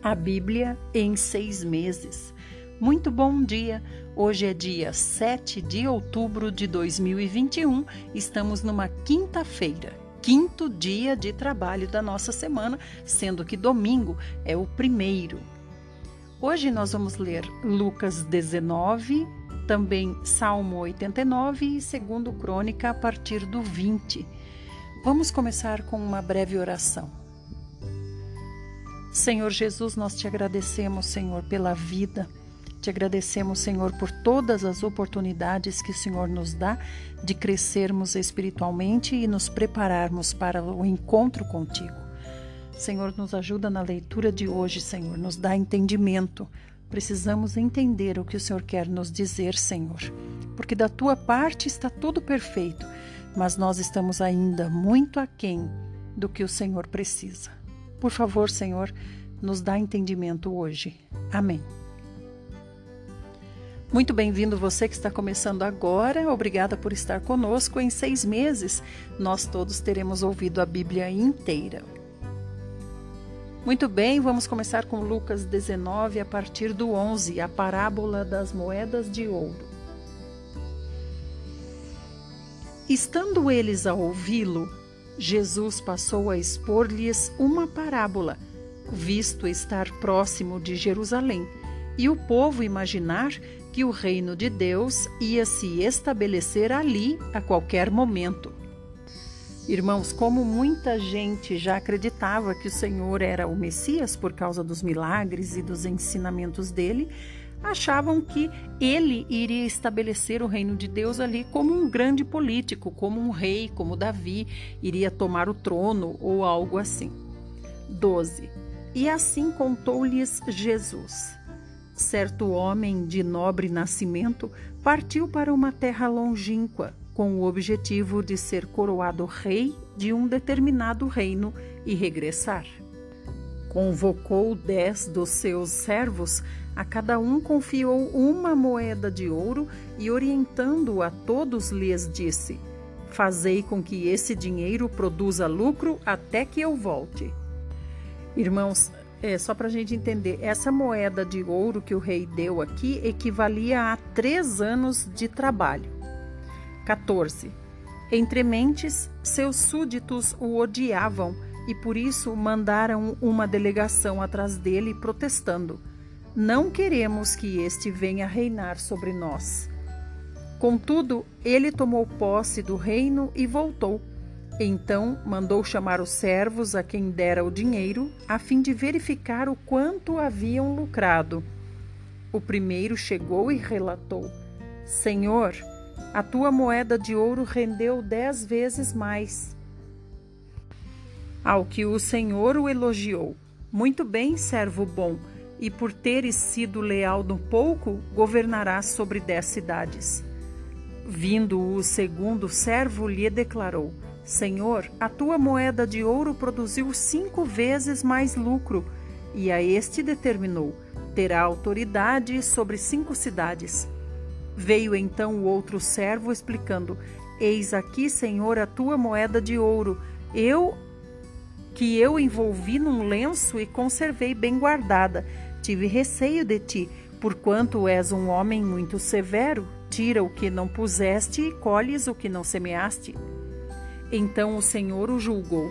A Bíblia em seis meses. Muito bom dia! Hoje é dia 7 de outubro de 2021, estamos numa quinta-feira, quinto dia de trabalho da nossa semana, sendo que domingo é o primeiro. Hoje nós vamos ler Lucas 19, também Salmo 89 e 2 Crônica a partir do 20. Vamos começar com uma breve oração. Senhor Jesus, nós te agradecemos, Senhor, pela vida. Te agradecemos, Senhor, por todas as oportunidades que o Senhor nos dá de crescermos espiritualmente e nos prepararmos para o encontro contigo. Senhor, nos ajuda na leitura de hoje, Senhor, nos dá entendimento. Precisamos entender o que o Senhor quer nos dizer, Senhor, porque da tua parte está tudo perfeito, mas nós estamos ainda muito aquém do que o Senhor precisa. Por favor, Senhor, nos dá entendimento hoje. Amém. Muito bem-vindo você que está começando agora. Obrigada por estar conosco. Em seis meses, nós todos teremos ouvido a Bíblia inteira. Muito bem, vamos começar com Lucas 19, a partir do 11, a parábola das moedas de ouro. Estando eles a ouvi-lo, Jesus passou a expor-lhes uma parábola, visto estar próximo de Jerusalém, e o povo imaginar que o reino de Deus ia se estabelecer ali a qualquer momento. Irmãos, como muita gente já acreditava que o Senhor era o Messias por causa dos milagres e dos ensinamentos dele, achavam que ele iria estabelecer o reino de Deus ali como um grande político, como um rei, como Davi, iria tomar o trono ou algo assim. 12. E assim contou-lhes Jesus. Certo homem de nobre nascimento partiu para uma terra longínqua, com o objetivo de ser coroado rei de um determinado reino e regressar. Convocou dez dos seus servos a cada um confiou uma moeda de ouro e, orientando a todos, lhes disse: Fazei com que esse dinheiro produza lucro até que eu volte. Irmãos, é, só para a gente entender, essa moeda de ouro que o rei deu aqui equivalia a três anos de trabalho. 14. Entre mentes, seus súditos o odiavam e por isso mandaram uma delegação atrás dele protestando não queremos que este venha reinar sobre nós. Contudo, ele tomou posse do reino e voltou. Então mandou chamar os servos a quem dera o dinheiro, a fim de verificar o quanto haviam lucrado. O primeiro chegou e relatou: Senhor, a tua moeda de ouro rendeu dez vezes mais. Ao que o Senhor o elogiou: Muito bem, servo bom e por teres sido leal no pouco, governarás sobre dez cidades. Vindo o segundo servo, lhe declarou: Senhor, a tua moeda de ouro produziu cinco vezes mais lucro. E a este determinou: terá autoridade sobre cinco cidades. Veio então o outro servo, explicando: Eis aqui, Senhor, a tua moeda de ouro. Eu que eu envolvi num lenço e conservei bem guardada tive receio de ti, porquanto és um homem muito severo, tira o que não puseste e colhes o que não semeaste. Então o Senhor o julgou.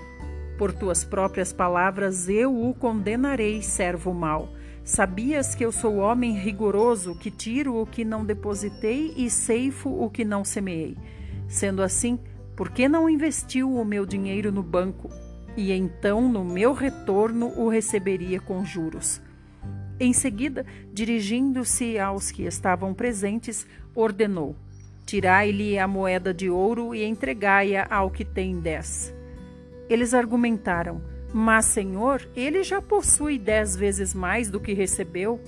Por tuas próprias palavras eu o condenarei, servo mau. Sabias que eu sou homem rigoroso, que tiro o que não depositei e ceifo o que não semeei. Sendo assim, por que não investiu o meu dinheiro no banco? E então, no meu retorno, o receberia com juros. Em seguida, dirigindo-se aos que estavam presentes, ordenou: Tirai-lhe a moeda de ouro e entregai-a ao que tem dez. Eles argumentaram: Mas, Senhor, ele já possui dez vezes mais do que recebeu.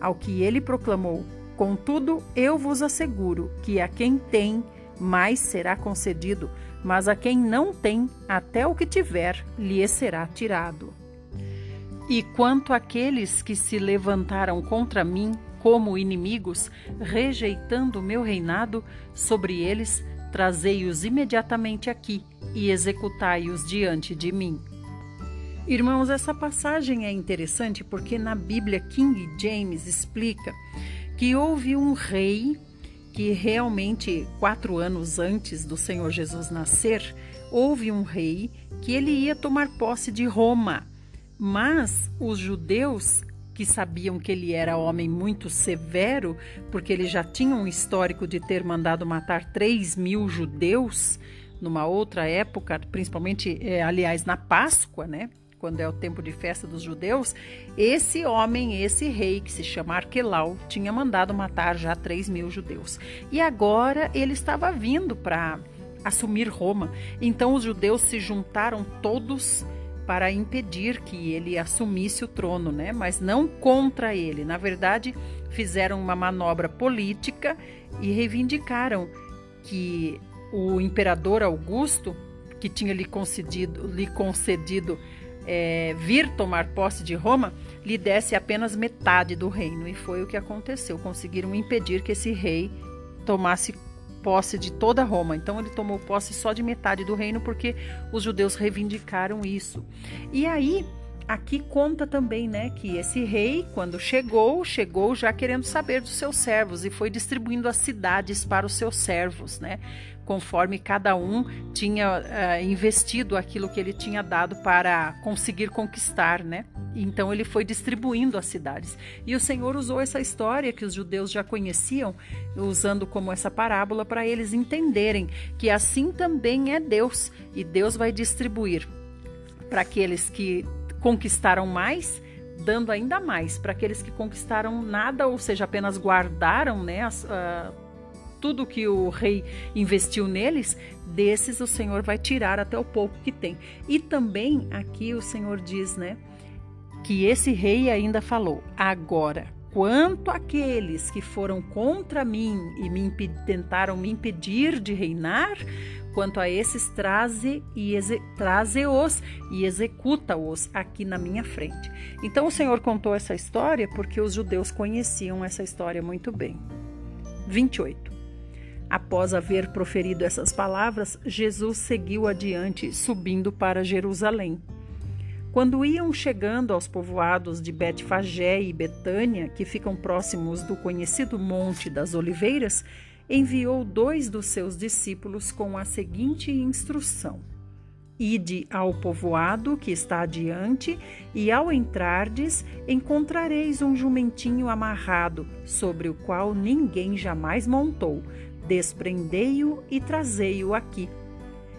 Ao que ele proclamou: Contudo, eu vos asseguro que a quem tem, mais será concedido, mas a quem não tem, até o que tiver, lhe será tirado. E quanto àqueles que se levantaram contra mim como inimigos, rejeitando meu reinado, sobre eles trazei-os imediatamente aqui e executai-os diante de mim. Irmãos, essa passagem é interessante porque na Bíblia King James explica que houve um rei que realmente, quatro anos antes do Senhor Jesus nascer, houve um rei que ele ia tomar posse de Roma. Mas os judeus, que sabiam que ele era homem muito severo, porque ele já tinha um histórico de ter mandado matar 3 mil judeus numa outra época, principalmente, é, aliás, na Páscoa, né? quando é o tempo de festa dos judeus, esse homem, esse rei, que se chama Arquelau, tinha mandado matar já 3 mil judeus. E agora ele estava vindo para assumir Roma. Então os judeus se juntaram todos para impedir que ele assumisse o trono, né? Mas não contra ele. Na verdade, fizeram uma manobra política e reivindicaram que o imperador Augusto, que tinha lhe concedido, lhe concedido é, vir tomar posse de Roma, lhe desse apenas metade do reino. E foi o que aconteceu. Conseguiram impedir que esse rei tomasse posse de toda Roma. Então ele tomou posse só de metade do reino porque os judeus reivindicaram isso. E aí aqui conta também, né, que esse rei, quando chegou, chegou já querendo saber dos seus servos e foi distribuindo as cidades para os seus servos, né? conforme cada um tinha uh, investido aquilo que ele tinha dado para conseguir conquistar, né? Então ele foi distribuindo as cidades. E o Senhor usou essa história que os judeus já conheciam, usando como essa parábola para eles entenderem que assim também é Deus e Deus vai distribuir para aqueles que conquistaram mais dando ainda mais para aqueles que conquistaram nada, ou seja, apenas guardaram né, as, uh, tudo que o rei investiu neles, desses o Senhor vai tirar até o pouco que tem. E também aqui o Senhor diz, né, que esse rei ainda falou: agora, quanto àqueles que foram contra mim e me tentaram me impedir de reinar, quanto a esses traze e traze-os e executa-os aqui na minha frente. Então o Senhor contou essa história porque os judeus conheciam essa história muito bem. 28. Após haver proferido essas palavras, Jesus seguiu adiante, subindo para Jerusalém. Quando iam chegando aos povoados de Betfagé e Betânia, que ficam próximos do conhecido Monte das Oliveiras, enviou dois dos seus discípulos com a seguinte instrução: Ide ao povoado que está adiante, e ao entrardes, encontrareis um jumentinho amarrado, sobre o qual ninguém jamais montou desprendei-o e trazei-o aqui.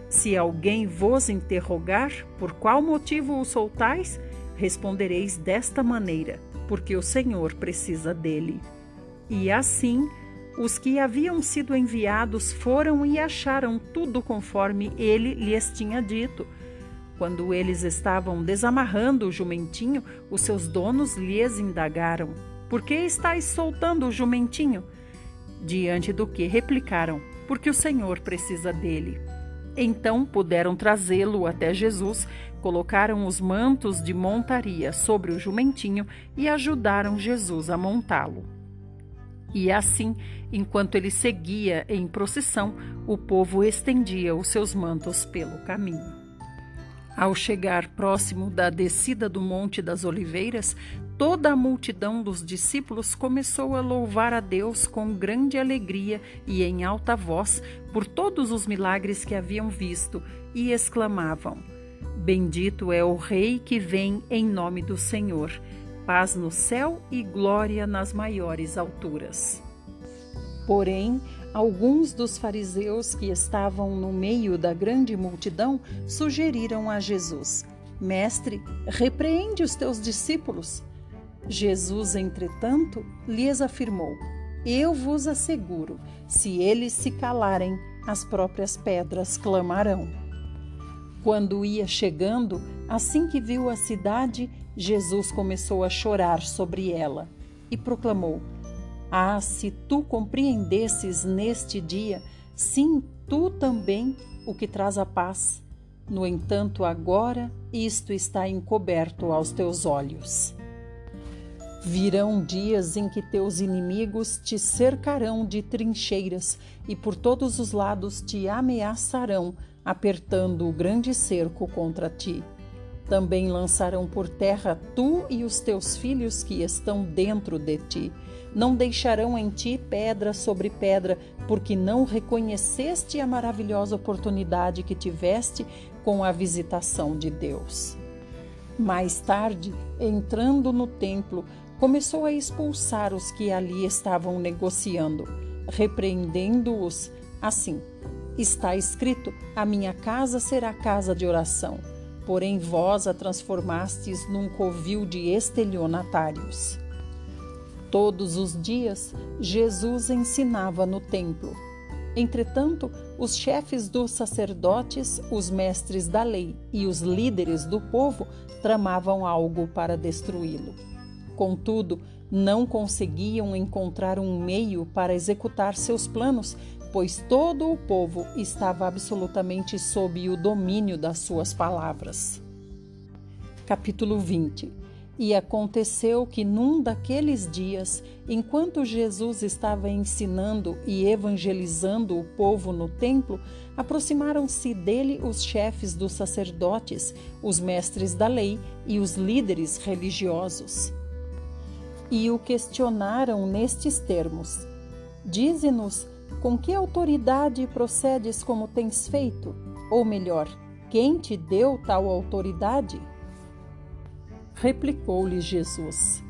Se alguém vos interrogar por qual motivo o soltais, respondereis desta maneira: porque o Senhor precisa dele. E assim, os que haviam sido enviados foram e acharam tudo conforme ele lhes tinha dito. Quando eles estavam desamarrando o jumentinho, os seus donos lhes indagaram: Por que estáis soltando o jumentinho? Diante do que replicaram: Porque o Senhor precisa dele. Então puderam trazê-lo até Jesus, colocaram os mantos de montaria sobre o jumentinho e ajudaram Jesus a montá-lo. E assim, enquanto ele seguia em procissão, o povo estendia os seus mantos pelo caminho. Ao chegar próximo da descida do Monte das Oliveiras, toda a multidão dos discípulos começou a louvar a Deus com grande alegria e em alta voz por todos os milagres que haviam visto e exclamavam: Bendito é o Rei que vem em nome do Senhor. Paz no céu e glória nas maiores alturas. Porém, Alguns dos fariseus que estavam no meio da grande multidão sugeriram a Jesus: Mestre, repreende os teus discípulos. Jesus, entretanto, lhes afirmou: Eu vos asseguro, se eles se calarem, as próprias pedras clamarão. Quando ia chegando, assim que viu a cidade, Jesus começou a chorar sobre ela e proclamou: ah, se tu compreendesses neste dia, sim, tu também, o que traz a paz. No entanto, agora isto está encoberto aos teus olhos. Virão dias em que teus inimigos te cercarão de trincheiras e por todos os lados te ameaçarão, apertando o grande cerco contra ti. Também lançarão por terra tu e os teus filhos que estão dentro de ti. Não deixarão em ti pedra sobre pedra, porque não reconheceste a maravilhosa oportunidade que tiveste com a visitação de Deus. Mais tarde, entrando no templo, começou a expulsar os que ali estavam negociando, repreendendo-os assim: Está escrito: A minha casa será casa de oração porém vós a transformastes num covil de estelionatários. Todos os dias Jesus ensinava no templo. Entretanto, os chefes dos sacerdotes, os mestres da lei e os líderes do povo tramavam algo para destruí-lo. Contudo, não conseguiam encontrar um meio para executar seus planos, pois todo o povo estava absolutamente sob o domínio das suas palavras. Capítulo 20 E aconteceu que num daqueles dias, enquanto Jesus estava ensinando e evangelizando o povo no templo, aproximaram-se dele os chefes dos sacerdotes, os mestres da lei e os líderes religiosos. E o questionaram nestes termos: Dize-nos com que autoridade procedes como tens feito? Ou melhor, quem te deu tal autoridade? Replicou-lhe Jesus: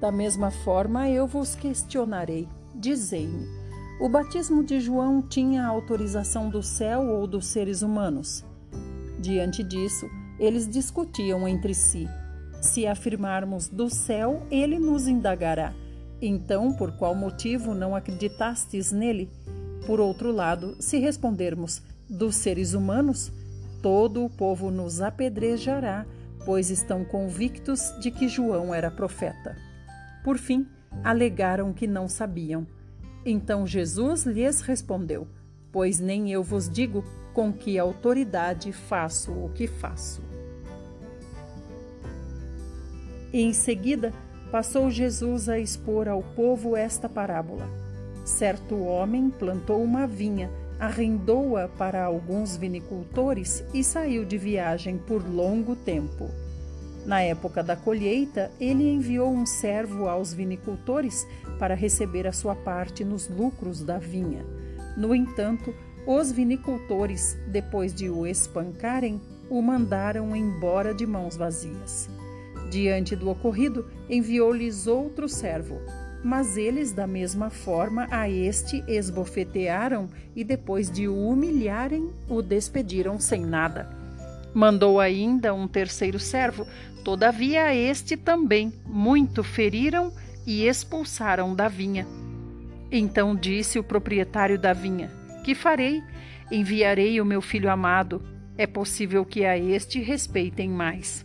Da mesma forma eu vos questionarei. Dizei-me: o batismo de João tinha autorização do céu ou dos seres humanos? Diante disso, eles discutiam entre si. Se afirmarmos do céu, ele nos indagará então, por qual motivo não acreditastes nele? Por outro lado, se respondermos dos seres humanos, todo o povo nos apedrejará, pois estão convictos de que João era profeta. Por fim, alegaram que não sabiam. Então Jesus lhes respondeu: Pois nem eu vos digo com que autoridade faço o que faço. E em seguida, passou Jesus a expor ao povo esta parábola. Certo homem plantou uma vinha, arrendou-a para alguns vinicultores e saiu de viagem por longo tempo. Na época da colheita, ele enviou um servo aos vinicultores para receber a sua parte nos lucros da vinha. No entanto, os vinicultores, depois de o espancarem, o mandaram embora de mãos vazias. Diante do ocorrido, enviou-lhes outro servo. Mas eles, da mesma forma, a este esbofetearam e, depois de o humilharem, o despediram sem nada. Mandou ainda um terceiro servo, todavia a este também muito feriram e expulsaram da vinha. Então disse o proprietário da vinha: Que farei? Enviarei o meu filho amado. É possível que a este respeitem mais.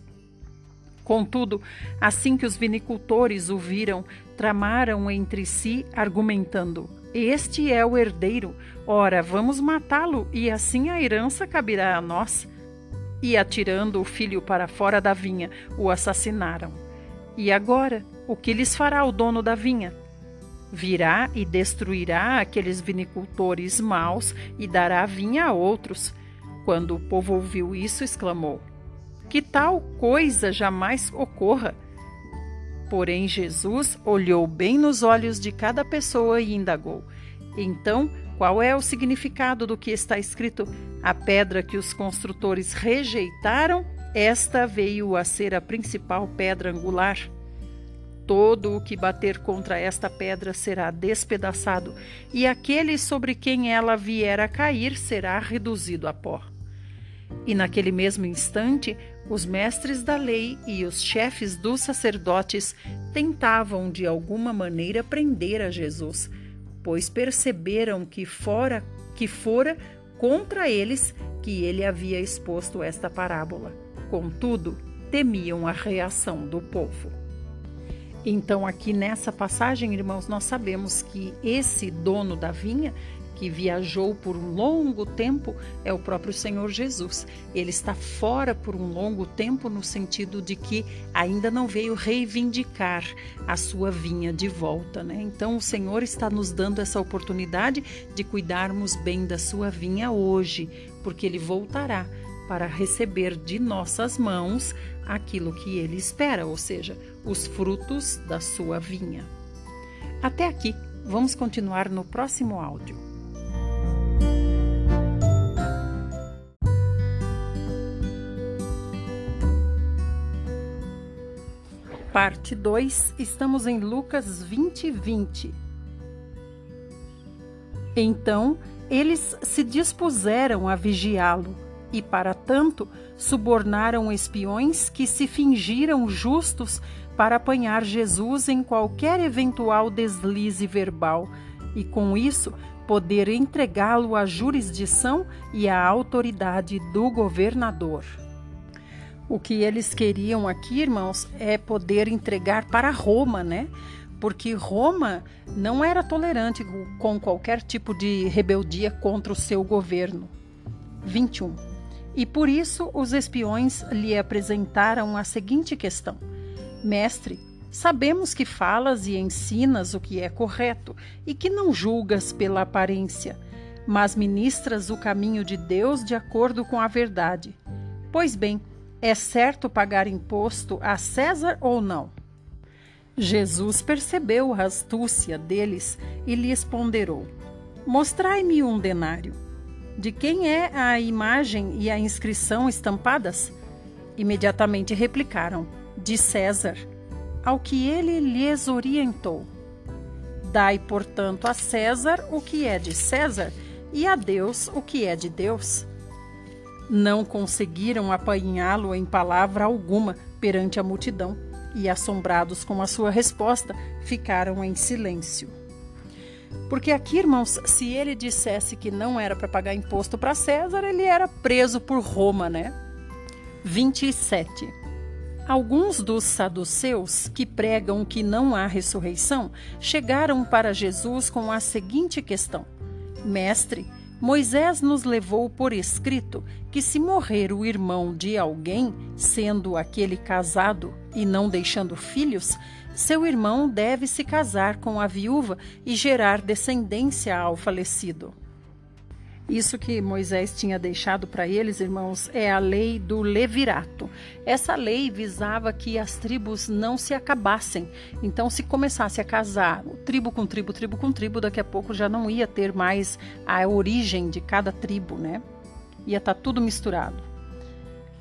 Contudo, assim que os vinicultores o viram, tramaram entre si, argumentando: Este é o herdeiro, ora, vamos matá-lo, e assim a herança caberá a nós. E atirando o filho para fora da vinha, o assassinaram. E agora, o que lhes fará o dono da vinha? Virá e destruirá aqueles vinicultores maus e dará vinha a outros. Quando o povo ouviu isso, exclamou: que tal coisa jamais ocorra. Porém, Jesus olhou bem nos olhos de cada pessoa e indagou: Então, qual é o significado do que está escrito? A pedra que os construtores rejeitaram, esta veio a ser a principal pedra angular. Todo o que bater contra esta pedra será despedaçado, e aquele sobre quem ela vier a cair será reduzido a pó. E naquele mesmo instante, os mestres da lei e os chefes dos sacerdotes tentavam de alguma maneira prender a Jesus, pois perceberam que fora que fora contra eles que ele havia exposto esta parábola. Contudo, temiam a reação do povo. Então, aqui nessa passagem, irmãos, nós sabemos que esse dono da vinha que viajou por um longo tempo é o próprio Senhor Jesus. Ele está fora por um longo tempo no sentido de que ainda não veio reivindicar a sua vinha de volta, né? Então o Senhor está nos dando essa oportunidade de cuidarmos bem da sua vinha hoje, porque ele voltará para receber de nossas mãos aquilo que ele espera, ou seja, os frutos da sua vinha. Até aqui, vamos continuar no próximo áudio. Parte 2, estamos em Lucas 20, 20. Então eles se dispuseram a vigiá-lo e, para tanto, subornaram espiões que se fingiram justos para apanhar Jesus em qualquer eventual deslize verbal e, com isso, poder entregá-lo à jurisdição e à autoridade do governador. O que eles queriam aqui, irmãos, é poder entregar para Roma, né? Porque Roma não era tolerante com qualquer tipo de rebeldia contra o seu governo. 21. E por isso os espiões lhe apresentaram a seguinte questão: Mestre, sabemos que falas e ensinas o que é correto e que não julgas pela aparência, mas ministras o caminho de Deus de acordo com a verdade. Pois bem, é certo pagar imposto a César ou não? Jesus percebeu a astúcia deles e lhes ponderou: Mostrai-me um denário. De quem é a imagem e a inscrição estampadas? Imediatamente replicaram: De César. Ao que ele lhes orientou: Dai, portanto, a César o que é de César e a Deus o que é de Deus. Não conseguiram apanhá-lo em palavra alguma perante a multidão e, assombrados com a sua resposta, ficaram em silêncio. Porque aqui, irmãos, se ele dissesse que não era para pagar imposto para César, ele era preso por Roma, né? 27. Alguns dos saduceus, que pregam que não há ressurreição, chegaram para Jesus com a seguinte questão: Mestre, Moisés nos levou por escrito que, se morrer o irmão de alguém, sendo aquele casado e não deixando filhos, seu irmão deve se casar com a viúva e gerar descendência ao falecido. Isso que Moisés tinha deixado para eles, irmãos, é a lei do levirato. Essa lei visava que as tribos não se acabassem. Então, se começasse a casar tribo com tribo, tribo com tribo, daqui a pouco já não ia ter mais a origem de cada tribo, né? Ia estar tá tudo misturado.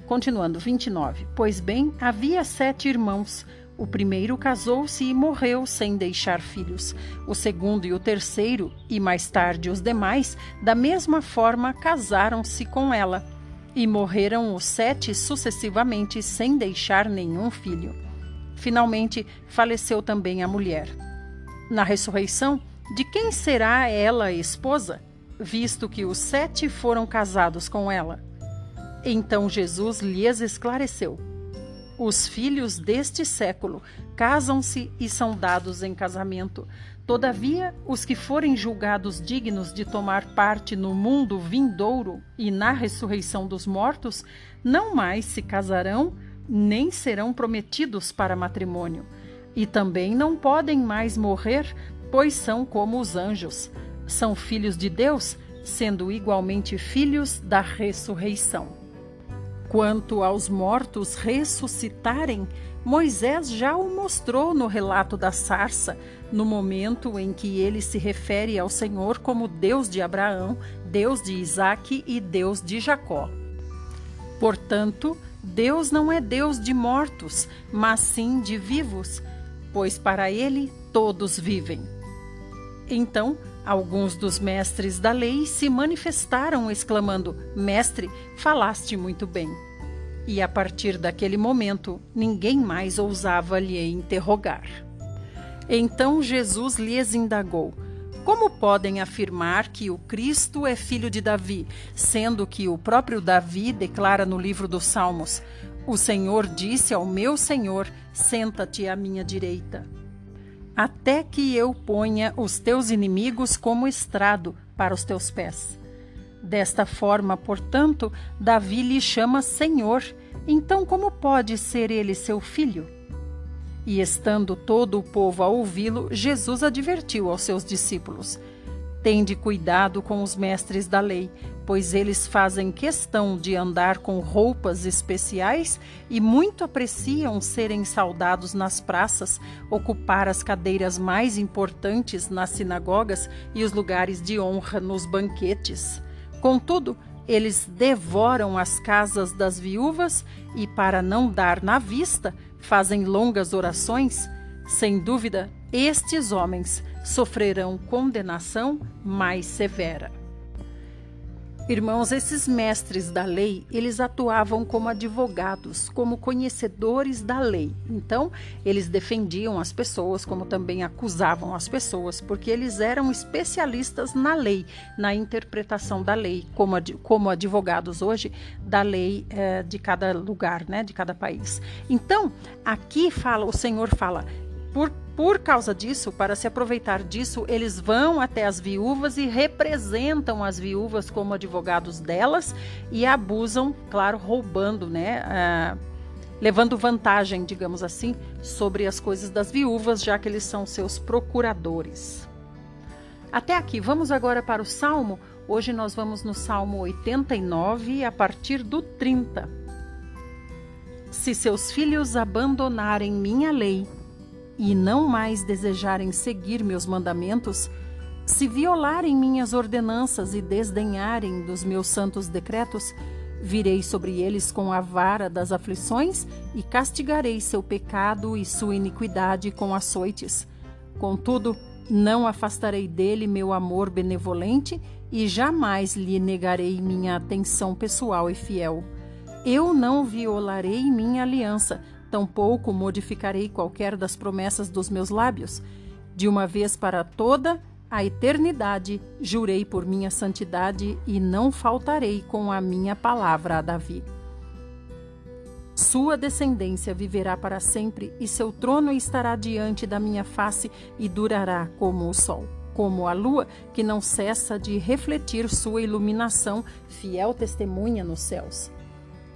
Continuando, 29. Pois bem, havia sete irmãos. O primeiro casou-se e morreu sem deixar filhos. O segundo e o terceiro, e mais tarde os demais, da mesma forma casaram-se com ela. E morreram os sete sucessivamente sem deixar nenhum filho. Finalmente, faleceu também a mulher. Na ressurreição, de quem será ela esposa, visto que os sete foram casados com ela? Então Jesus lhes esclareceu os filhos deste século casam-se e são dados em casamento. Todavia, os que forem julgados dignos de tomar parte no mundo vindouro e na ressurreição dos mortos, não mais se casarão, nem serão prometidos para matrimônio. E também não podem mais morrer, pois são como os anjos. São filhos de Deus, sendo igualmente filhos da ressurreição. Quanto aos mortos ressuscitarem, Moisés já o mostrou no relato da sarça, no momento em que ele se refere ao Senhor como Deus de Abraão, Deus de Isaque e Deus de Jacó. Portanto, Deus não é Deus de mortos, mas sim de vivos, pois para ele todos vivem. Então, Alguns dos mestres da lei se manifestaram exclamando: Mestre, falaste muito bem. E a partir daquele momento, ninguém mais ousava lhe interrogar. Então Jesus lhes indagou: Como podem afirmar que o Cristo é filho de Davi, sendo que o próprio Davi declara no livro dos Salmos: O Senhor disse ao meu Senhor: Senta-te à minha direita até que eu ponha os teus inimigos como estrado para os teus pés. Desta forma, portanto, Davi lhe chama Senhor. Então, como pode ser ele seu filho? E estando todo o povo a ouvi-lo, Jesus advertiu aos seus discípulos: Tende cuidado com os mestres da lei, pois eles fazem questão de andar com roupas especiais e muito apreciam serem saudados nas praças, ocupar as cadeiras mais importantes nas sinagogas e os lugares de honra nos banquetes. Contudo, eles devoram as casas das viúvas e, para não dar na vista, fazem longas orações. Sem dúvida, estes homens sofrerão condenação mais severa. Irmãos, esses mestres da lei, eles atuavam como advogados, como conhecedores da lei. Então, eles defendiam as pessoas, como também acusavam as pessoas, porque eles eram especialistas na lei, na interpretação da lei, como, como advogados hoje da lei eh, de cada lugar, né, de cada país. Então, aqui fala, o Senhor fala, por, por causa disso, para se aproveitar disso, eles vão até as viúvas e representam as viúvas como advogados delas e abusam, claro, roubando, né? Ah, levando vantagem, digamos assim, sobre as coisas das viúvas, já que eles são seus procuradores. Até aqui, vamos agora para o Salmo. Hoje nós vamos no Salmo 89, a partir do 30. Se seus filhos abandonarem minha lei e não mais desejarem seguir meus mandamentos, se violarem minhas ordenanças e desdenharem dos meus santos decretos, virei sobre eles com a vara das aflições e castigarei seu pecado e sua iniquidade com açoites. Contudo, não afastarei dele meu amor benevolente e jamais lhe negarei minha atenção pessoal e fiel. Eu não violarei minha aliança, tampouco modificarei qualquer das promessas dos meus lábios. De uma vez para toda a eternidade, jurei por minha santidade e não faltarei com a minha palavra a Davi. Sua descendência viverá para sempre e seu trono estará diante da minha face e durará como o sol, como a lua que não cessa de refletir sua iluminação, fiel testemunha nos céus.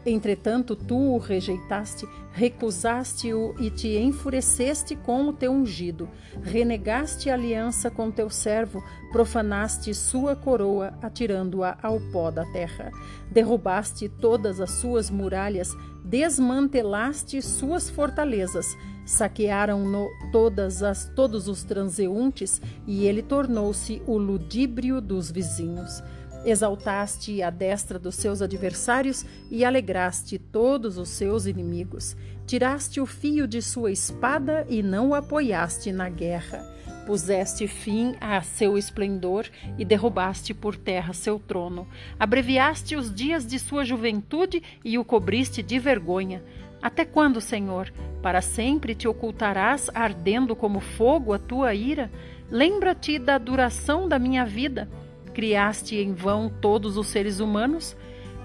Entretanto, tu o rejeitaste, recusaste-o e te enfureceste com o teu ungido. Renegaste a aliança com teu servo, profanaste sua coroa, atirando-a ao pó da terra. Derrubaste todas as suas muralhas, desmantelaste suas fortalezas. Saquearam-no todas as todos os transeuntes, e ele tornou-se o ludíbrio dos vizinhos. Exaltaste a destra dos seus adversários e alegraste todos os seus inimigos. Tiraste o fio de sua espada e não o apoiaste na guerra. Puseste fim a seu esplendor e derrubaste por terra seu trono. Abreviaste os dias de sua juventude e o cobriste de vergonha. Até quando, Senhor? Para sempre te ocultarás, ardendo como fogo a tua ira? Lembra-te da duração da minha vida Criaste em vão todos os seres humanos?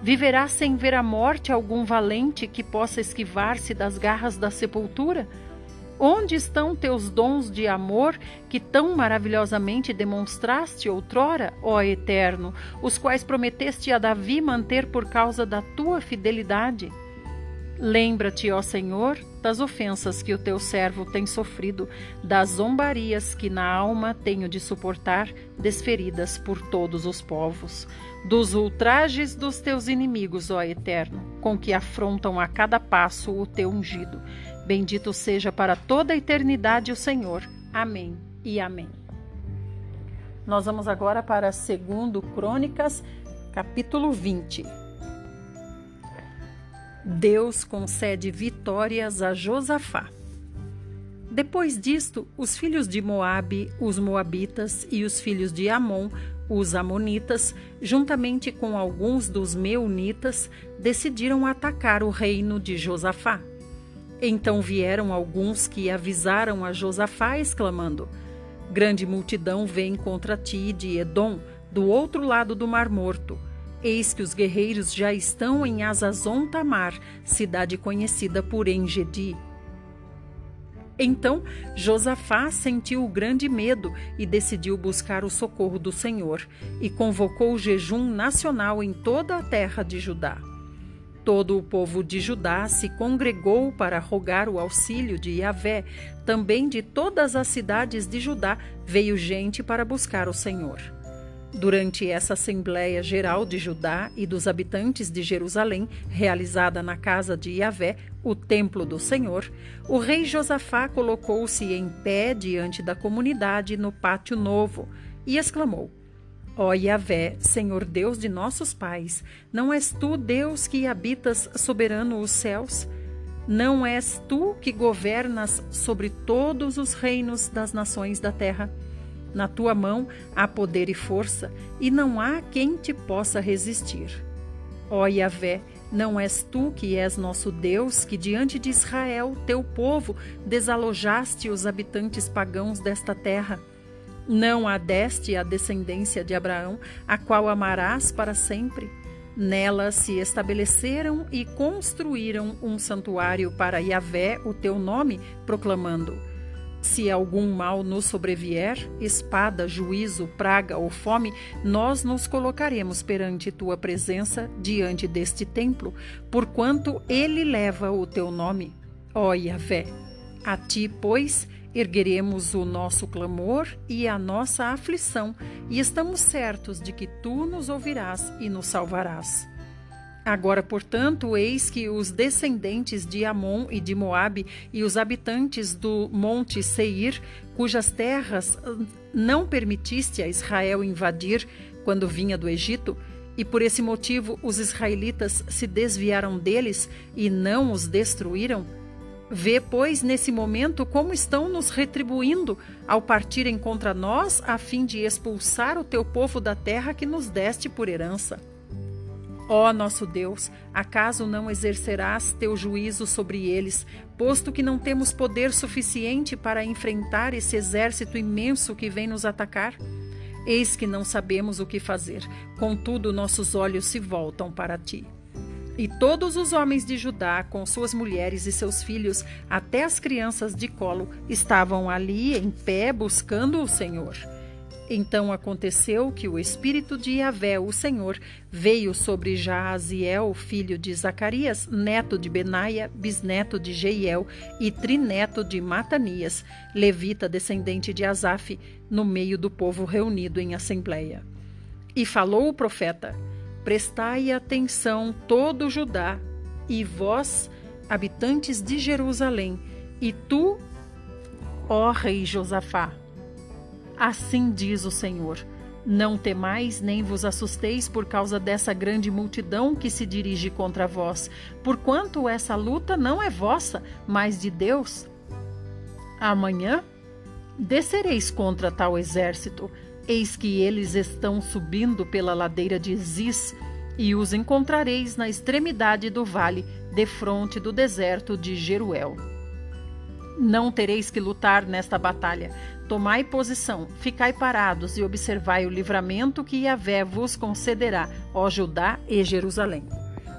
Viverá sem ver a morte algum valente que possa esquivar-se das garras da sepultura? Onde estão teus dons de amor que tão maravilhosamente demonstraste outrora, ó Eterno, os quais prometeste a Davi manter por causa da tua fidelidade? Lembra-te, ó Senhor, das ofensas que o teu servo tem sofrido, das zombarias que na alma tenho de suportar, desferidas por todos os povos, dos ultrajes dos teus inimigos, ó Eterno, com que afrontam a cada passo o teu ungido. Bendito seja para toda a eternidade o Senhor. Amém e amém. Nós vamos agora para 2 Crônicas, capítulo 20. Deus concede vitórias a Josafá. Depois disto, os filhos de Moabe, os moabitas e os filhos de Amon, os amonitas, juntamente com alguns dos meunitas, decidiram atacar o reino de Josafá. Então vieram alguns que avisaram a Josafá, exclamando: Grande multidão vem contra ti de Edom, do outro lado do Mar Morto. Eis que os guerreiros já estão em Azazon Tamar, cidade conhecida por Engedi. Então Josafá sentiu grande medo e decidiu buscar o socorro do Senhor, e convocou o jejum nacional em toda a terra de Judá. Todo o povo de Judá se congregou para rogar o auxílio de Yahvé. Também de todas as cidades de Judá veio gente para buscar o Senhor. Durante essa Assembleia Geral de Judá e dos habitantes de Jerusalém, realizada na casa de Yahvé, o templo do Senhor, o rei Josafá colocou-se em pé diante da comunidade no pátio novo e exclamou: Ó Yahvé, Senhor Deus de nossos pais, não és tu Deus que habitas soberano os céus? Não és tu que governas sobre todos os reinos das nações da terra? Na tua mão há poder e força, e não há quem te possa resistir. Ó Yahvé, não és tu que és nosso Deus, que diante de Israel, teu povo, desalojaste os habitantes pagãos desta terra? Não adeste a descendência de Abraão, a qual amarás para sempre? Nela se estabeleceram e construíram um santuário para Yahvé, o teu nome, proclamando: se algum mal nos sobrevier, espada, juízo, praga ou fome, nós nos colocaremos perante tua presença diante deste templo, porquanto ele leva o teu nome. Ó Yahvé, a ti, pois, ergueremos o nosso clamor e a nossa aflição, e estamos certos de que tu nos ouvirás e nos salvarás. Agora, portanto, eis que os descendentes de Amon e de Moabe e os habitantes do monte Seir, cujas terras hum, não permitiste a Israel invadir quando vinha do Egito, e por esse motivo os israelitas se desviaram deles e não os destruíram, Vê, pois, nesse momento como estão nos retribuindo ao partirem contra nós, a fim de expulsar o teu povo da terra que nos deste por herança. Ó nosso Deus, acaso não exercerás teu juízo sobre eles, posto que não temos poder suficiente para enfrentar esse exército imenso que vem nos atacar? Eis que não sabemos o que fazer, contudo nossos olhos se voltam para ti. E todos os homens de Judá, com suas mulheres e seus filhos, até as crianças de colo, estavam ali em pé buscando o Senhor. Então aconteceu que o espírito de Yahvé, o Senhor, veio sobre Jaaziel, filho de Zacarias, neto de Benaia, bisneto de Jeiel e trineto de Matanias, levita descendente de Asaf, no meio do povo reunido em assembleia. E falou o profeta: Prestai atenção todo Judá e vós, habitantes de Jerusalém, e tu, ó rei Josafá, Assim diz o Senhor: Não temais nem vos assusteis por causa dessa grande multidão que se dirige contra vós, porquanto essa luta não é vossa, mas de Deus. Amanhã descereis contra tal exército. Eis que eles estão subindo pela ladeira de Ziz, e os encontrareis na extremidade do vale, defronte do deserto de Jeruel. Não tereis que lutar nesta batalha. Tomai posição, ficai parados e observai o livramento que Yahvé vos concederá, ó Judá e Jerusalém.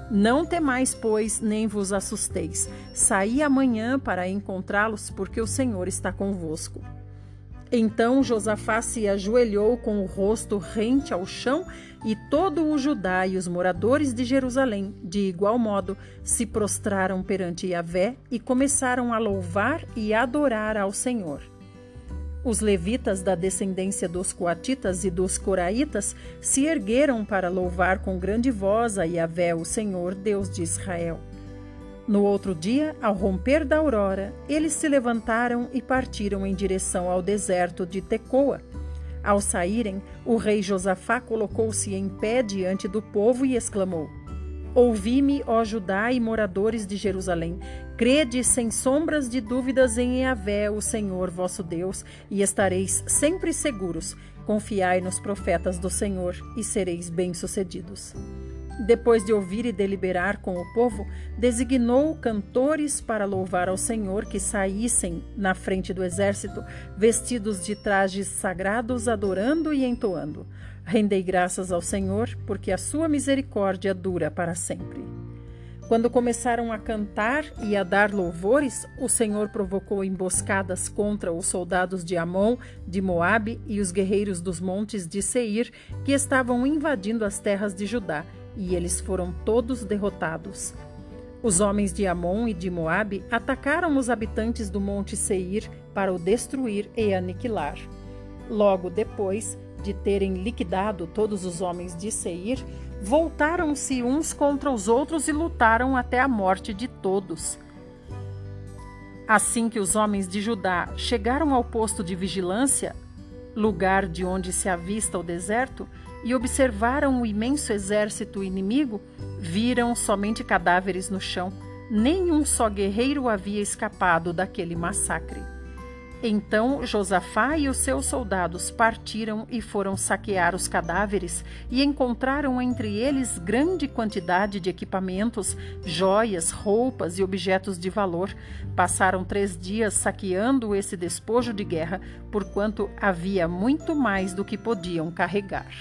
Não temais, pois, nem vos assusteis. Saí amanhã para encontrá-los, porque o Senhor está convosco. Então Josafá se ajoelhou com o rosto rente ao chão, e todo o Judá e os moradores de Jerusalém, de igual modo, se prostraram perante Yahvé e começaram a louvar e adorar ao Senhor. Os levitas da descendência dos coatitas e dos coraitas se ergueram para louvar com grande voz a Yahvé, o Senhor, Deus de Israel. No outro dia, ao romper da aurora, eles se levantaram e partiram em direção ao deserto de Tecoa. Ao saírem, o rei Josafá colocou-se em pé diante do povo e exclamou: Ouvi-me, ó Judá e moradores de Jerusalém. Crede sem sombras de dúvidas em Eavé, o Senhor vosso Deus, e estareis sempre seguros. Confiai nos profetas do Senhor e sereis bem-sucedidos. Depois de ouvir e deliberar com o povo, designou cantores para louvar ao Senhor que saíssem na frente do exército, vestidos de trajes sagrados, adorando e entoando. Rendei graças ao Senhor, porque a sua misericórdia dura para sempre. Quando começaram a cantar e a dar louvores, o Senhor provocou emboscadas contra os soldados de Amon, de Moabe e os guerreiros dos montes de Seir, que estavam invadindo as terras de Judá e eles foram todos derrotados. Os homens de Amon e de Moabe atacaram os habitantes do monte Seir para o destruir e aniquilar. Logo depois, de terem liquidado todos os homens de Seir, voltaram-se uns contra os outros e lutaram até a morte de todos. Assim que os homens de Judá chegaram ao posto de vigilância, lugar de onde se avista o deserto, e observaram o imenso exército inimigo, viram somente cadáveres no chão. Nenhum só guerreiro havia escapado daquele massacre. Então Josafá e os seus soldados partiram e foram saquear os cadáveres e encontraram entre eles grande quantidade de equipamentos, joias, roupas e objetos de valor. Passaram três dias saqueando esse despojo de guerra, porquanto havia muito mais do que podiam carregar.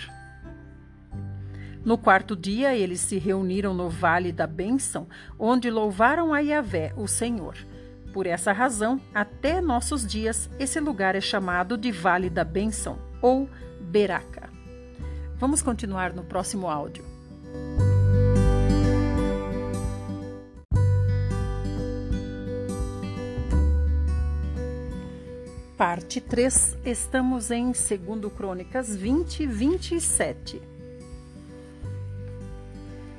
No quarto dia, eles se reuniram no Vale da Bênção, onde louvaram a Yahvé, o Senhor. Por essa razão, até nossos dias, esse lugar é chamado de Vale da Bênção ou Beraca. Vamos continuar no próximo áudio. Parte 3, estamos em 2 Crônicas 20, 27.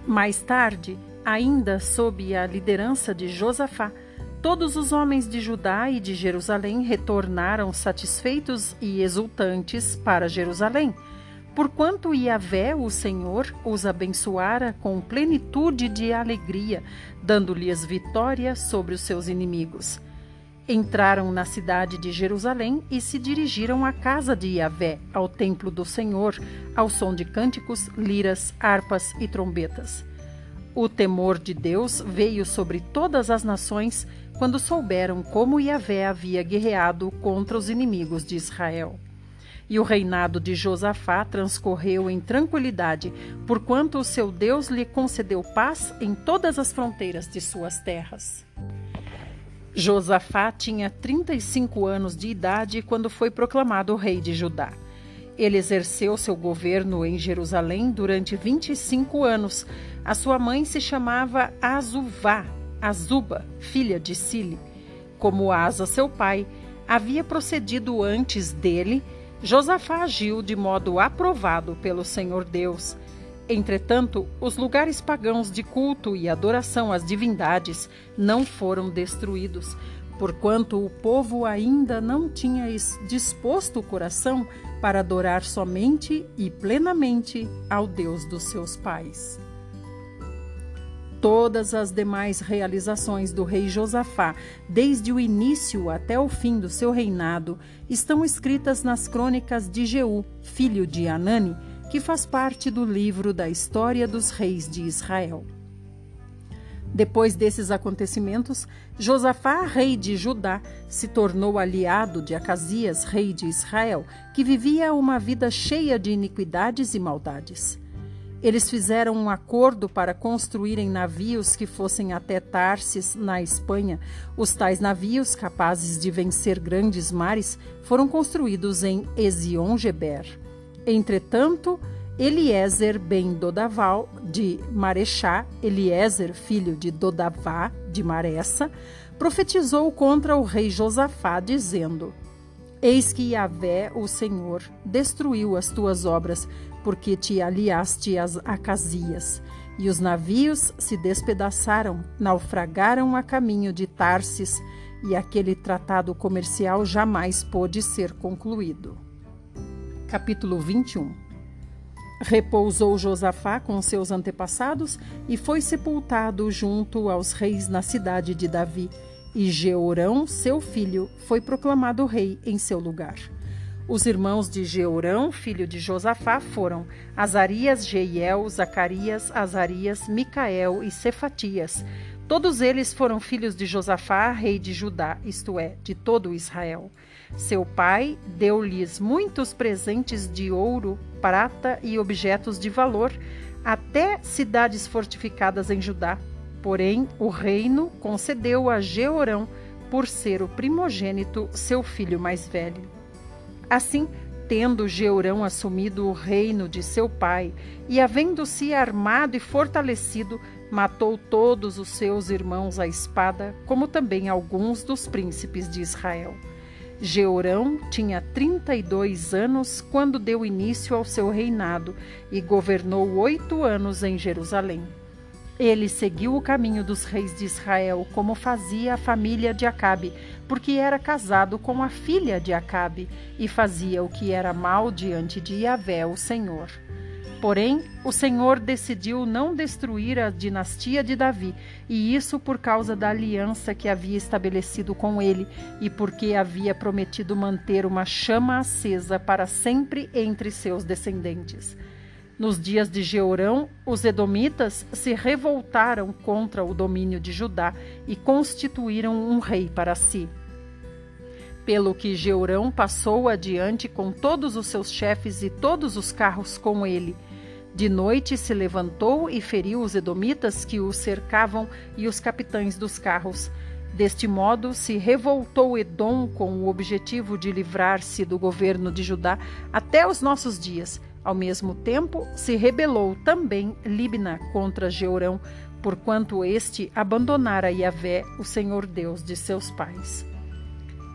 Mais tarde, ainda sob a liderança de Josafá, Todos os homens de Judá e de Jerusalém retornaram satisfeitos e exultantes para Jerusalém, porquanto Yahvé, o Senhor, os abençoara com plenitude de alegria, dando-lhes vitória sobre os seus inimigos. Entraram na cidade de Jerusalém e se dirigiram à casa de Yahvé, ao templo do Senhor, ao som de cânticos, liras, harpas e trombetas. O temor de Deus veio sobre todas as nações quando souberam como Yahvé havia guerreado contra os inimigos de Israel. E o reinado de Josafá transcorreu em tranquilidade, porquanto o seu Deus lhe concedeu paz em todas as fronteiras de suas terras. Josafá tinha 35 anos de idade quando foi proclamado rei de Judá. Ele exerceu seu governo em Jerusalém durante 25 anos. A sua mãe se chamava Azuvá, Azuba, filha de Sile, como Asa, seu pai, havia procedido antes dele, Josafá agiu de modo aprovado pelo Senhor Deus. Entretanto, os lugares pagãos de culto e adoração às divindades não foram destruídos, porquanto o povo ainda não tinha disposto o coração para adorar somente e plenamente ao Deus dos seus pais. Todas as demais realizações do rei Josafá, desde o início até o fim do seu reinado, estão escritas nas crônicas de Jeú, filho de Anani, que faz parte do livro da história dos reis de Israel. Depois desses acontecimentos, Josafá, rei de Judá, se tornou aliado de Acasias, rei de Israel, que vivia uma vida cheia de iniquidades e maldades. Eles fizeram um acordo para construírem navios que fossem até Tarsis, na Espanha. Os tais navios, capazes de vencer grandes mares, foram construídos em Ezion-Geber. Entretanto, Eliezer ben Dodaval, de Marechá, Eliezer, filho de Dodavá, de Maressa, profetizou contra o rei Josafá, dizendo: Eis que Yahvé, o Senhor, destruiu as tuas obras, porque te aliaste às Acasias. E os navios se despedaçaram, naufragaram a caminho de Tarsis, e aquele tratado comercial jamais pôde ser concluído. Capítulo 21 Repousou Josafá com seus antepassados e foi sepultado junto aos reis na cidade de Davi, e Jeorão, seu filho, foi proclamado rei em seu lugar. Os irmãos de Jeorão, filho de Josafá, foram Azarias, Jeiel, Zacarias, Azarias, Micael e Cefatias. Todos eles foram filhos de Josafá, rei de Judá, isto é, de todo Israel. Seu pai deu-lhes muitos presentes de ouro, prata e objetos de valor, até cidades fortificadas em Judá. Porém, o reino concedeu a Jeorão por ser o primogênito, seu filho mais velho. Assim, tendo Jeurão assumido o reino de seu pai e havendo-se armado e fortalecido, matou todos os seus irmãos à espada, como também alguns dos príncipes de Israel. Jeorão tinha 32 anos quando deu início ao seu reinado e governou oito anos em Jerusalém. Ele seguiu o caminho dos reis de Israel, como fazia a família de Acabe, porque era casado com a filha de Acabe e fazia o que era mal diante de Yahvé, o Senhor. Porém, o Senhor decidiu não destruir a dinastia de Davi, e isso por causa da aliança que havia estabelecido com ele e porque havia prometido manter uma chama acesa para sempre entre seus descendentes. Nos dias de Jeorão, os edomitas se revoltaram contra o domínio de Judá e constituíram um rei para si. Pelo que Jeorão passou adiante com todos os seus chefes e todos os carros com ele. De noite se levantou e feriu os edomitas que o cercavam e os capitães dos carros. Deste modo, se revoltou Edom com o objetivo de livrar-se do governo de Judá até os nossos dias ao mesmo tempo, se rebelou também Libna contra Jeorão, porquanto este abandonara Yahvé, o Senhor Deus de seus pais.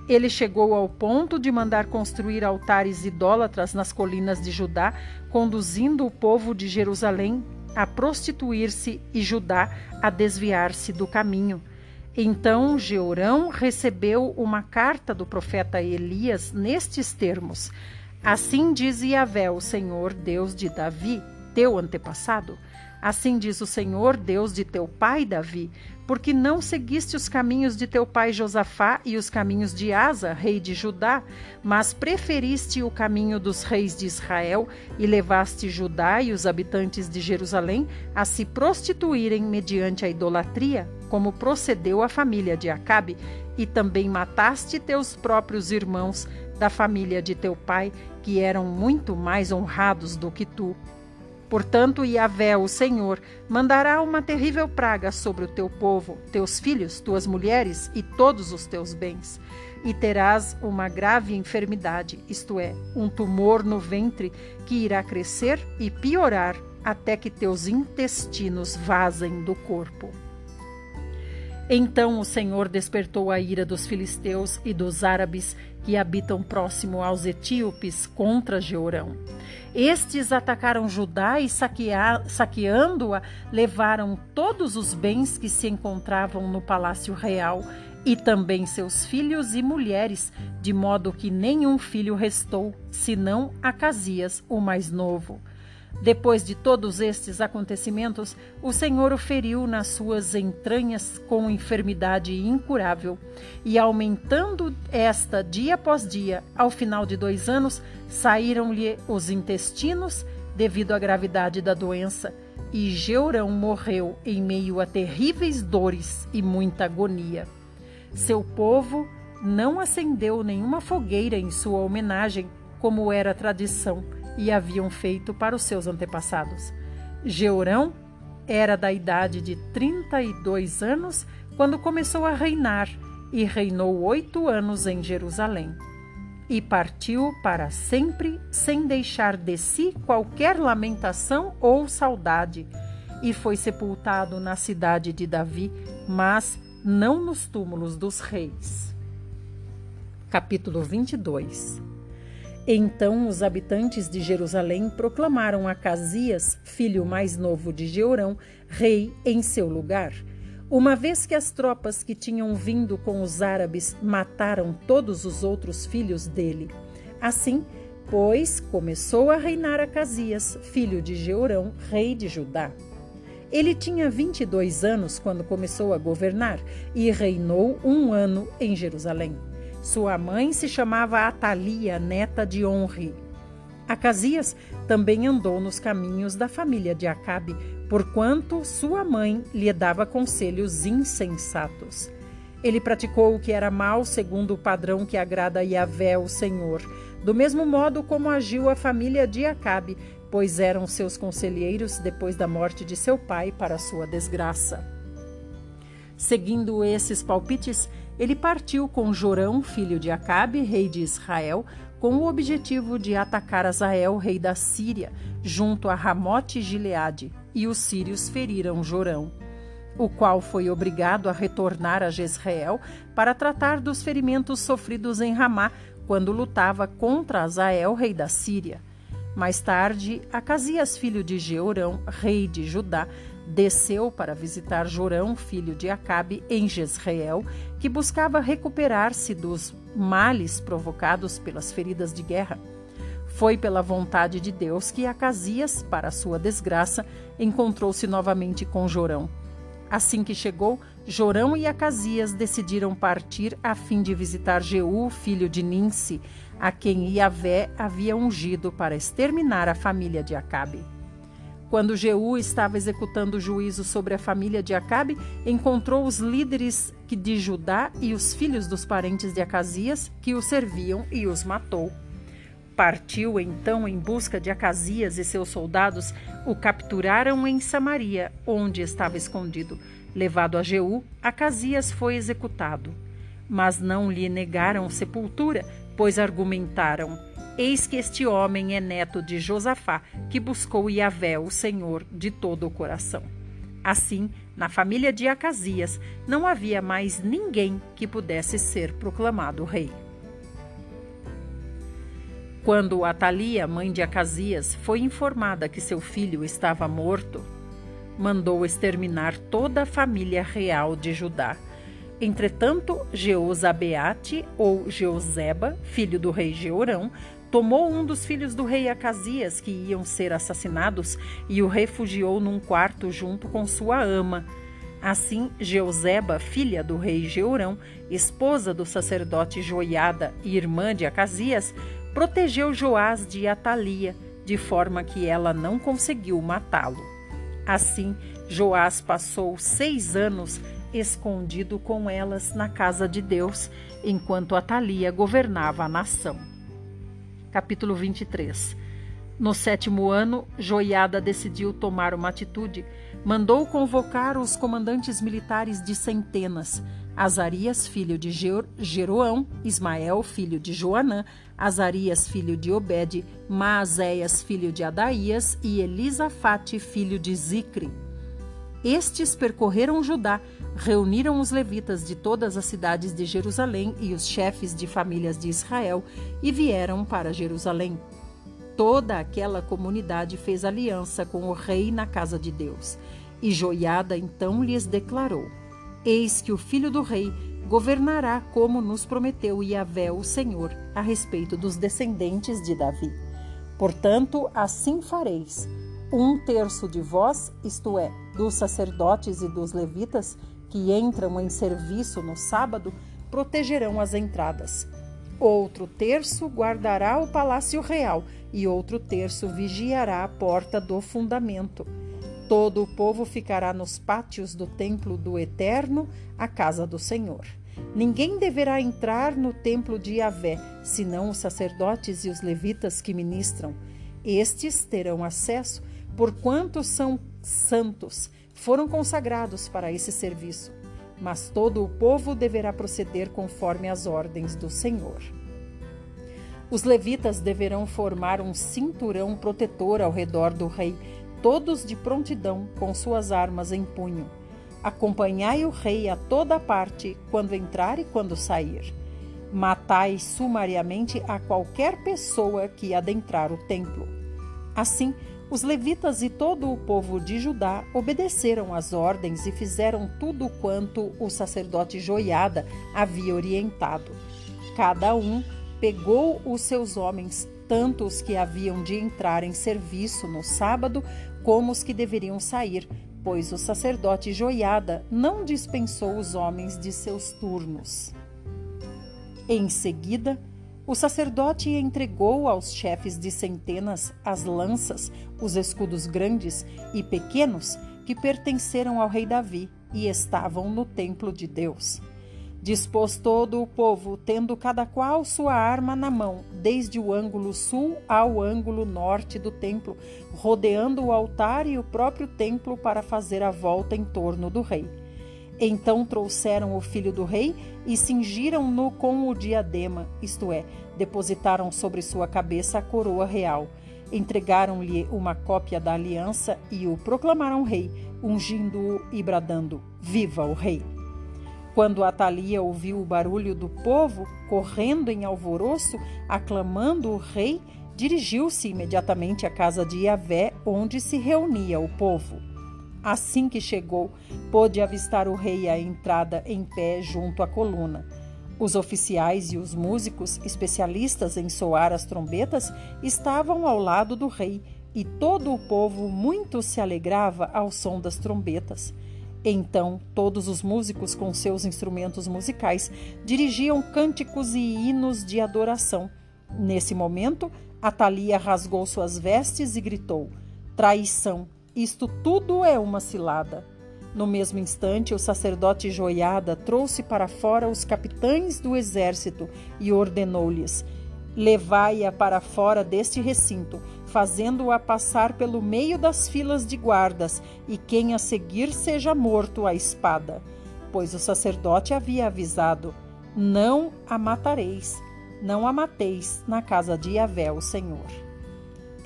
Ele chegou ao ponto de mandar construir altares idólatras nas colinas de Judá, conduzindo o povo de Jerusalém a prostituir-se e Judá a desviar-se do caminho. Então Jeorão recebeu uma carta do profeta Elias nestes termos: Assim diz Yahvé, o Senhor, Deus de Davi, teu antepassado. Assim diz o Senhor, Deus de teu pai Davi, porque não seguiste os caminhos de teu pai Josafá e os caminhos de Asa, rei de Judá, mas preferiste o caminho dos reis de Israel e levaste Judá e os habitantes de Jerusalém a se prostituírem mediante a idolatria, como procedeu a família de Acabe, e também mataste teus próprios irmãos da família de teu pai que eram muito mais honrados do que tu. Portanto, Yahvé, o Senhor, mandará uma terrível praga sobre o teu povo, teus filhos, tuas mulheres e todos os teus bens. E terás uma grave enfermidade, isto é, um tumor no ventre que irá crescer e piorar até que teus intestinos vazem do corpo. Então o Senhor despertou a ira dos filisteus e dos árabes que habitam próximo aos etíopes contra Jeorão. Estes atacaram Judá e, saqueando-a, levaram todos os bens que se encontravam no palácio real e também seus filhos e mulheres, de modo que nenhum filho restou, senão Acasias, o mais novo. Depois de todos estes acontecimentos, o Senhor o feriu nas suas entranhas com enfermidade incurável, e aumentando esta dia após dia, ao final de dois anos, saíram-lhe os intestinos devido à gravidade da doença, e Georão morreu em meio a terríveis dores e muita agonia. Seu povo não acendeu nenhuma fogueira em sua homenagem, como era tradição e haviam feito para os seus antepassados. Georão era da idade de 32 anos quando começou a reinar e reinou oito anos em Jerusalém. E partiu para sempre, sem deixar de si qualquer lamentação ou saudade, e foi sepultado na cidade de Davi, mas não nos túmulos dos reis. Capítulo 22 então os habitantes de Jerusalém proclamaram Acasias, filho mais novo de Jeorão, rei em seu lugar. Uma vez que as tropas que tinham vindo com os árabes mataram todos os outros filhos dele. Assim, pois, começou a reinar Acasias, filho de Jeorão, rei de Judá. Ele tinha 22 anos quando começou a governar e reinou um ano em Jerusalém. Sua mãe se chamava Atalia, neta de Onri. Acasias também andou nos caminhos da família de Acabe, porquanto sua mãe lhe dava conselhos insensatos. Ele praticou o que era mal segundo o padrão que agrada a Yahvé, o Senhor, do mesmo modo como agiu a família de Acabe, pois eram seus conselheiros depois da morte de seu pai para sua desgraça. Seguindo esses palpites, ele partiu com Jorão, filho de Acabe, rei de Israel, com o objetivo de atacar Azael, rei da Síria, junto a Ramote Gileade, e os sírios feriram Jorão. o qual foi obrigado a retornar a Jezreel para tratar dos ferimentos sofridos em Ramá quando lutava contra Azael, rei da Síria. Mais tarde, Acasias, filho de Jeorão, rei de Judá, desceu para visitar Jorão, filho de Acabe, em Jezreel, que buscava recuperar-se dos males provocados pelas feridas de guerra. Foi pela vontade de Deus que Acasias, para sua desgraça, encontrou-se novamente com Jorão. Assim que chegou, Jorão e Acasias decidiram partir a fim de visitar Jeú, filho de Ninsi, a quem Iavé havia ungido para exterminar a família de Acabe. Quando Jeú estava executando o juízo sobre a família de Acabe, encontrou os líderes de Judá e os filhos dos parentes de Acasias que o serviam e os matou. Partiu então em busca de Acasias e seus soldados, o capturaram em Samaria, onde estava escondido. Levado a Jeú, Acasias foi executado. Mas não lhe negaram sepultura, pois argumentaram: Eis que este homem é neto de Josafá, que buscou Yahvé, o Senhor, de todo o coração. Assim, na família de Acasias, não havia mais ninguém que pudesse ser proclamado rei. Quando Atalia, mãe de Acasias, foi informada que seu filho estava morto, mandou exterminar toda a família real de Judá. Entretanto, Jeozabeate, ou Jeozeba, filho do rei Jeorão, tomou um dos filhos do rei Acasias, que iam ser assassinados, e o refugiou num quarto junto com sua ama. Assim, Jeozeba, filha do rei Jeorão, esposa do sacerdote Joiada e irmã de Acasias, protegeu Joás de Atalia, de forma que ela não conseguiu matá-lo. Assim, Joás passou seis anos escondido com elas na casa de Deus, enquanto Atalia governava a nação. Capítulo 23 No sétimo ano, Joiada decidiu tomar uma atitude. Mandou convocar os comandantes militares de centenas, Azarias, filho de Jeroão, Ismael, filho de Joanã, Azarias, filho de Obed, Maazéias, filho de Adaías e Elisafate, filho de Zicre. Estes percorreram Judá, reuniram os levitas de todas as cidades de Jerusalém e os chefes de famílias de Israel e vieram para Jerusalém. Toda aquela comunidade fez aliança com o rei na casa de Deus. E Joiada então lhes declarou: Eis que o filho do rei governará como nos prometeu Yahvé, o Senhor, a respeito dos descendentes de Davi. Portanto, assim fareis. Um terço de vós, isto é, dos sacerdotes e dos levitas, que entram em serviço no sábado, protegerão as entradas. Outro terço guardará o palácio real e outro terço vigiará a porta do fundamento. Todo o povo ficará nos pátios do templo do Eterno, a casa do Senhor. Ninguém deverá entrar no templo de Yahvé, senão os sacerdotes e os levitas que ministram. Estes terão acesso, porquanto são santos, foram consagrados para esse serviço. Mas todo o povo deverá proceder conforme as ordens do Senhor. Os levitas deverão formar um cinturão protetor ao redor do rei, todos de prontidão, com suas armas em punho. Acompanhai o rei a toda parte, quando entrar e quando sair. Matai sumariamente a qualquer pessoa que adentrar o templo. Assim, os levitas e todo o povo de Judá obedeceram às ordens e fizeram tudo quanto o sacerdote Joiada havia orientado. Cada um pegou os seus homens, tanto os que haviam de entrar em serviço no sábado, como os que deveriam sair, pois o sacerdote Joiada não dispensou os homens de seus turnos. Em seguida, o sacerdote entregou aos chefes de centenas as lanças, os escudos grandes e pequenos que pertenceram ao rei Davi e estavam no templo de Deus. Dispôs todo o povo, tendo cada qual sua arma na mão, desde o ângulo sul ao ângulo norte do templo, rodeando o altar e o próprio templo para fazer a volta em torno do rei. Então trouxeram o filho do rei e cingiram-no com o diadema, isto é, depositaram sobre sua cabeça a coroa real. Entregaram-lhe uma cópia da aliança e o proclamaram rei, ungindo-o e bradando: Viva o rei! Quando Atalia ouviu o barulho do povo correndo em alvoroço, aclamando o rei, dirigiu-se imediatamente à casa de Iavé, onde se reunia o povo. Assim que chegou, pôde avistar o rei à entrada em pé junto à coluna. Os oficiais e os músicos, especialistas em soar as trombetas, estavam ao lado do rei, e todo o povo muito se alegrava ao som das trombetas. Então, todos os músicos, com seus instrumentos musicais, dirigiam cânticos e hinos de adoração. Nesse momento, Atalia rasgou suas vestes e gritou: Traição! Isto tudo é uma cilada. No mesmo instante, o sacerdote Joiada trouxe para fora os capitães do exército e ordenou-lhes: Levai-a para fora deste recinto, fazendo-a passar pelo meio das filas de guardas, e quem a seguir seja morto à espada. Pois o sacerdote havia avisado: Não a matareis, não a mateis na casa de Yahvé, o Senhor.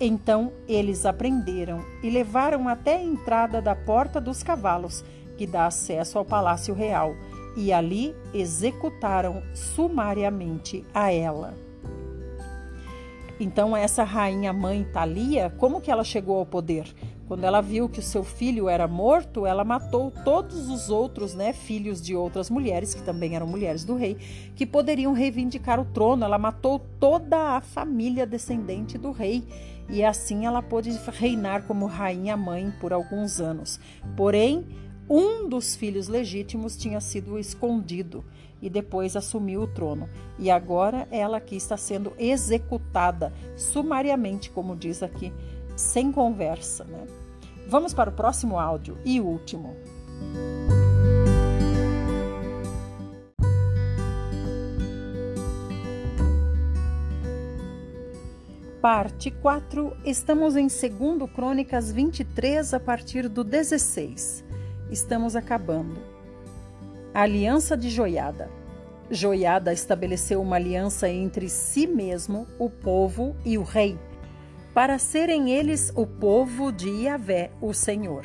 Então eles aprenderam e levaram até a entrada da porta dos cavalos, que dá acesso ao palácio real, e ali executaram sumariamente a ela. Então essa rainha mãe Thalia, como que ela chegou ao poder? Quando ela viu que o seu filho era morto, ela matou todos os outros, né, filhos de outras mulheres que também eram mulheres do rei, que poderiam reivindicar o trono. Ela matou toda a família descendente do rei e assim ela pôde reinar como rainha mãe por alguns anos. Porém, um dos filhos legítimos tinha sido escondido e depois assumiu o trono. E agora ela aqui está sendo executada sumariamente, como diz aqui, sem conversa. Né? Vamos para o próximo áudio e último. Parte 4, estamos em 2 Crônicas 23, a partir do 16. Estamos acabando. A aliança de Joiada. Joiada estabeleceu uma aliança entre si mesmo, o povo e o rei, para serem eles o povo de Yahvé, o Senhor.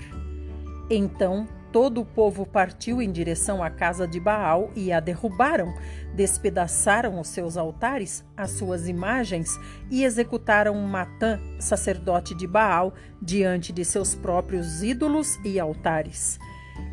Então todo o povo partiu em direção à casa de Baal e a derrubaram, despedaçaram os seus altares, as suas imagens e executaram Matã, sacerdote de Baal, diante de seus próprios ídolos e altares.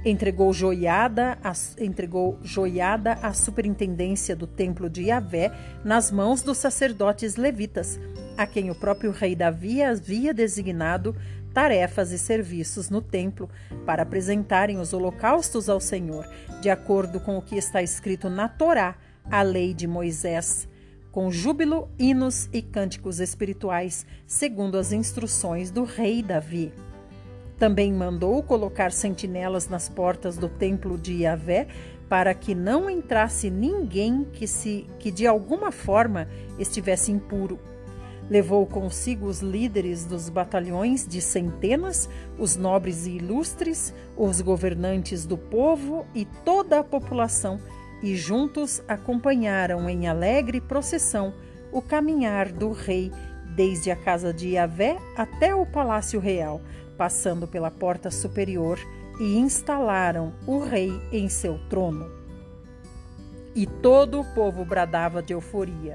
Entregou joiada, a, entregou joiada a superintendência do templo de Yahvé nas mãos dos sacerdotes levitas, a quem o próprio rei Davi havia designado tarefas e serviços no templo para apresentarem os holocaustos ao Senhor, de acordo com o que está escrito na Torá, a lei de Moisés, com júbilo, hinos e cânticos espirituais, segundo as instruções do rei Davi. Também mandou colocar sentinelas nas portas do templo de Yahvé para que não entrasse ninguém que se que de alguma forma estivesse impuro Levou consigo os líderes dos batalhões de centenas, os nobres e ilustres, os governantes do povo e toda a população, e juntos acompanharam em alegre procissão o caminhar do rei desde a casa de Yahvé até o palácio real, passando pela porta superior, e instalaram o rei em seu trono. E todo o povo bradava de euforia.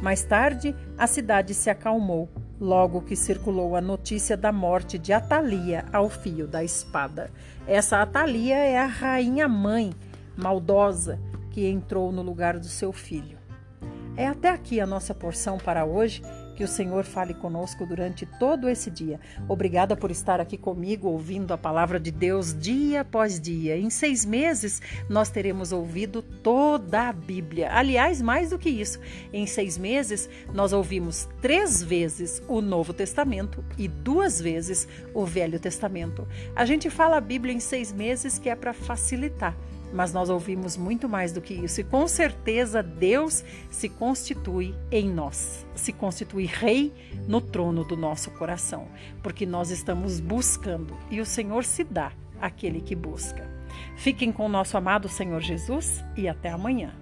Mais tarde, a cidade se acalmou, logo que circulou a notícia da morte de Atalia ao fio da espada. Essa Atalia é a rainha mãe maldosa que entrou no lugar do seu filho. É até aqui a nossa porção para hoje. Que o Senhor fale conosco durante todo esse dia. Obrigada por estar aqui comigo ouvindo a palavra de Deus dia após dia. Em seis meses, nós teremos ouvido toda a Bíblia. Aliás, mais do que isso, em seis meses, nós ouvimos três vezes o Novo Testamento e duas vezes o Velho Testamento. A gente fala a Bíblia em seis meses que é para facilitar mas nós ouvimos muito mais do que isso. E com certeza Deus se constitui em nós, se constitui rei no trono do nosso coração, porque nós estamos buscando e o Senhor se dá àquele que busca. Fiquem com o nosso amado Senhor Jesus e até amanhã.